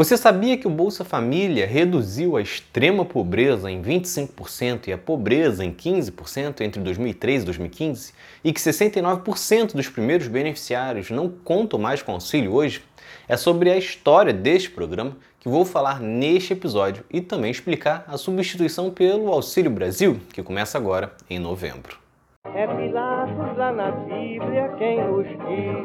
Você sabia que o Bolsa Família reduziu a extrema pobreza em 25% e a pobreza em 15% entre 2013 e 2015? E que 69% dos primeiros beneficiários não contam mais com auxílio hoje? É sobre a história deste programa que vou falar neste episódio e também explicar a substituição pelo Auxílio Brasil, que começa agora em novembro. É Pilatos lá na Bíblia quem nos diz,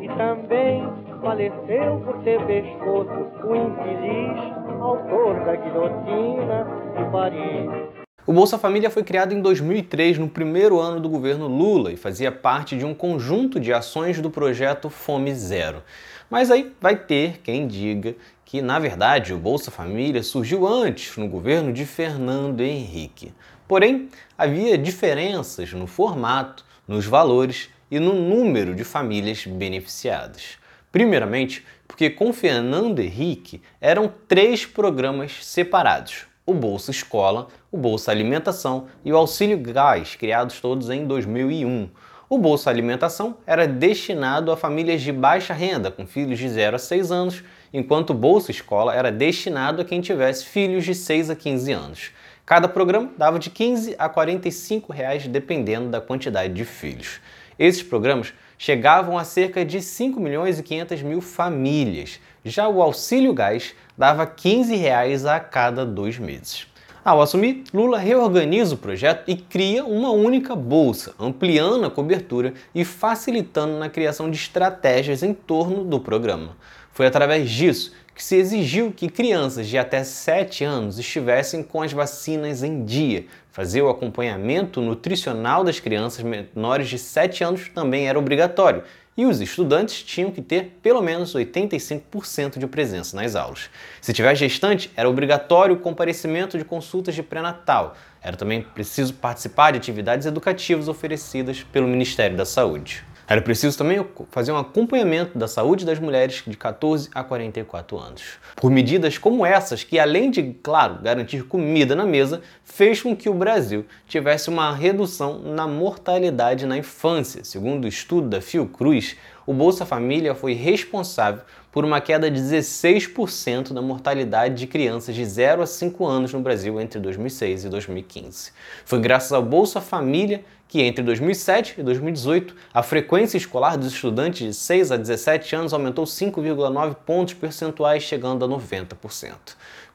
e também faleceu por ter pescoço o infeliz autor da guilhotina de Paris. O Bolsa Família foi criado em 2003, no primeiro ano do governo Lula, e fazia parte de um conjunto de ações do projeto Fome Zero. Mas aí vai ter quem diga que, na verdade, o Bolsa Família surgiu antes, no governo de Fernando Henrique. Porém, havia diferenças no formato, nos valores e no número de famílias beneficiadas. Primeiramente, porque com Fernando Henrique eram três programas separados: o Bolsa Escola, o Bolsa Alimentação e o Auxílio Gás, criados todos em 2001. O Bolsa Alimentação era destinado a famílias de baixa renda, com filhos de 0 a 6 anos, enquanto o Bolsa Escola era destinado a quem tivesse filhos de 6 a 15 anos. Cada programa dava de 15 a 45 reais, dependendo da quantidade de filhos. Esses programas chegavam a cerca de 5 milhões e 500 mil famílias. Já o auxílio gás dava 15 reais a cada dois meses. Ao assumir, Lula reorganiza o projeto e cria uma única bolsa, ampliando a cobertura e facilitando na criação de estratégias em torno do programa. Foi através disso que se exigiu que crianças de até 7 anos estivessem com as vacinas em dia. Fazer o acompanhamento nutricional das crianças menores de 7 anos também era obrigatório, e os estudantes tinham que ter pelo menos 85% de presença nas aulas. Se tiver gestante, era obrigatório o comparecimento de consultas de pré-natal. Era também preciso participar de atividades educativas oferecidas pelo Ministério da Saúde. Era preciso também fazer um acompanhamento da saúde das mulheres de 14 a 44 anos. Por medidas como essas, que além de, claro, garantir comida na mesa, fez com que o Brasil tivesse uma redução na mortalidade na infância. Segundo o estudo da Fiocruz, o Bolsa Família foi responsável por uma queda de 16% da mortalidade de crianças de 0 a 5 anos no Brasil entre 2006 e 2015. Foi graças ao Bolsa Família que entre 2007 e 2018 a frequência escolar dos estudantes de 6 a 17 anos aumentou 5,9 pontos percentuais, chegando a 90%.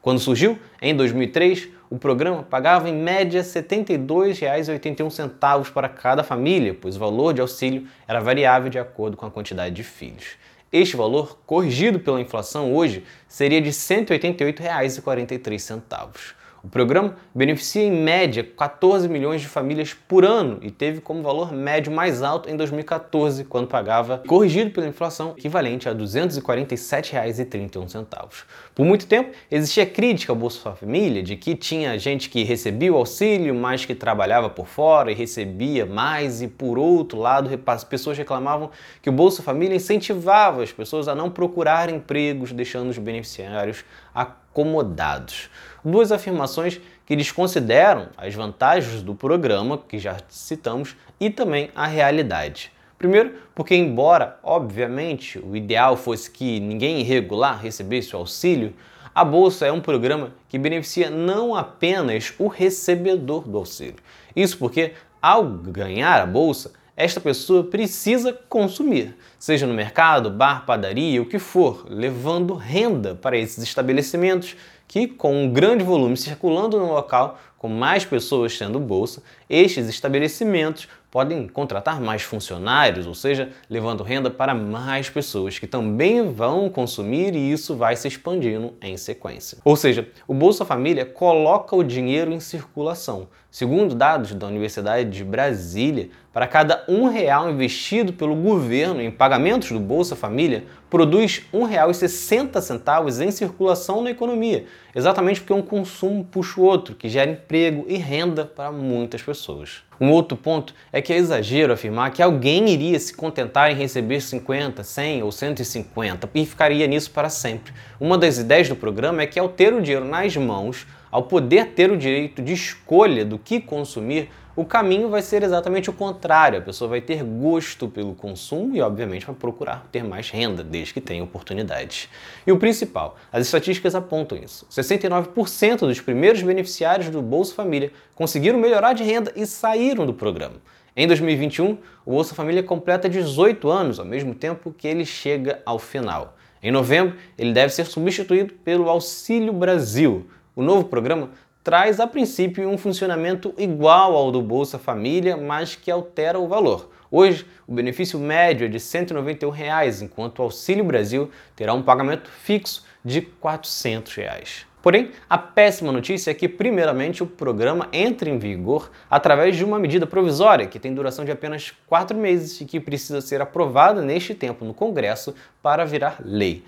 Quando surgiu, em 2003, o programa pagava em média R$ 72,81 para cada família, pois o valor de auxílio era variável de acordo com a quantidade de filhos. Este valor, corrigido pela inflação hoje, seria de R$ 188,43. O programa beneficia em média 14 milhões de famílias por ano e teve como valor médio mais alto em 2014, quando pagava, corrigido pela inflação, equivalente a R$ 247,31. Por muito tempo existia crítica ao Bolsa Família de que tinha gente que recebia o auxílio, mas que trabalhava por fora e recebia mais, e por outro lado, as pessoas reclamavam que o Bolsa Família incentivava as pessoas a não procurar empregos, deixando os beneficiários acomodados. Duas afirmações que desconsideram as vantagens do programa, que já citamos, e também a realidade. Primeiro, porque, embora, obviamente, o ideal fosse que ninguém irregular recebesse o auxílio, a Bolsa é um programa que beneficia não apenas o recebedor do auxílio. Isso porque, ao ganhar a Bolsa, esta pessoa precisa consumir, seja no mercado, bar, padaria, o que for, levando renda para esses estabelecimentos que, com um grande volume circulando no local, com mais pessoas tendo bolsa, estes estabelecimentos podem contratar mais funcionários, ou seja, levando renda para mais pessoas que também vão consumir e isso vai se expandindo em sequência. Ou seja, o Bolsa Família coloca o dinheiro em circulação. Segundo dados da Universidade de Brasília, para cada um real investido pelo governo em pagamentos do Bolsa Família, produz R$ 1,60 em circulação na economia, exatamente porque um consumo puxa o outro, que gera emprego e renda para muitas pessoas. Um outro ponto é que é exagero afirmar que alguém iria se contentar em receber 50, 100 ou 150 e ficaria nisso para sempre. Uma das ideias do programa é que ao ter o dinheiro nas mãos, ao poder ter o direito de escolha do que consumir, o caminho vai ser exatamente o contrário. A pessoa vai ter gosto pelo consumo e, obviamente, vai procurar ter mais renda, desde que tenha oportunidades. E o principal, as estatísticas apontam isso. 69% dos primeiros beneficiários do Bolsa Família conseguiram melhorar de renda e saíram do programa. Em 2021, o Bolsa Família completa 18 anos, ao mesmo tempo que ele chega ao final. Em novembro, ele deve ser substituído pelo Auxílio Brasil. O novo programa traz a princípio um funcionamento igual ao do Bolsa Família, mas que altera o valor. Hoje, o benefício médio é de 191 reais, enquanto o Auxílio Brasil terá um pagamento fixo de 400 reais. Porém, a péssima notícia é que, primeiramente, o programa entra em vigor através de uma medida provisória que tem duração de apenas quatro meses e que precisa ser aprovada neste tempo no Congresso para virar lei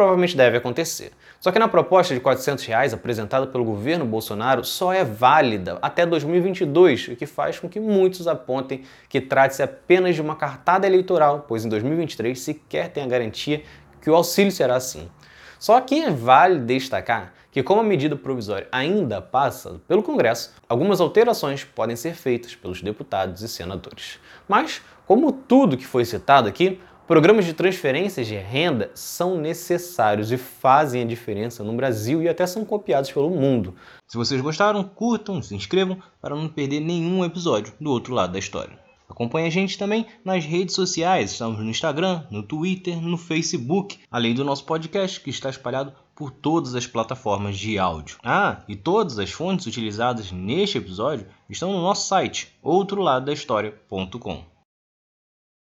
provavelmente deve acontecer. Só que na proposta de 400 reais apresentada pelo governo Bolsonaro só é válida até 2022, o que faz com que muitos apontem que trate-se apenas de uma cartada eleitoral, pois em 2023 sequer tem a garantia que o auxílio será assim. Só que válido destacar que, como a medida provisória ainda passa pelo Congresso, algumas alterações podem ser feitas pelos deputados e senadores. Mas, como tudo que foi citado aqui, Programas de transferências de renda são necessários e fazem a diferença no Brasil e até são copiados pelo mundo. Se vocês gostaram, curtam, se inscrevam para não perder nenhum episódio do outro lado da história. Acompanhe a gente também nas redes sociais, estamos no Instagram, no Twitter, no Facebook, além do nosso podcast que está espalhado por todas as plataformas de áudio. Ah, e todas as fontes utilizadas neste episódio estão no nosso site, outroladodahistoria.com.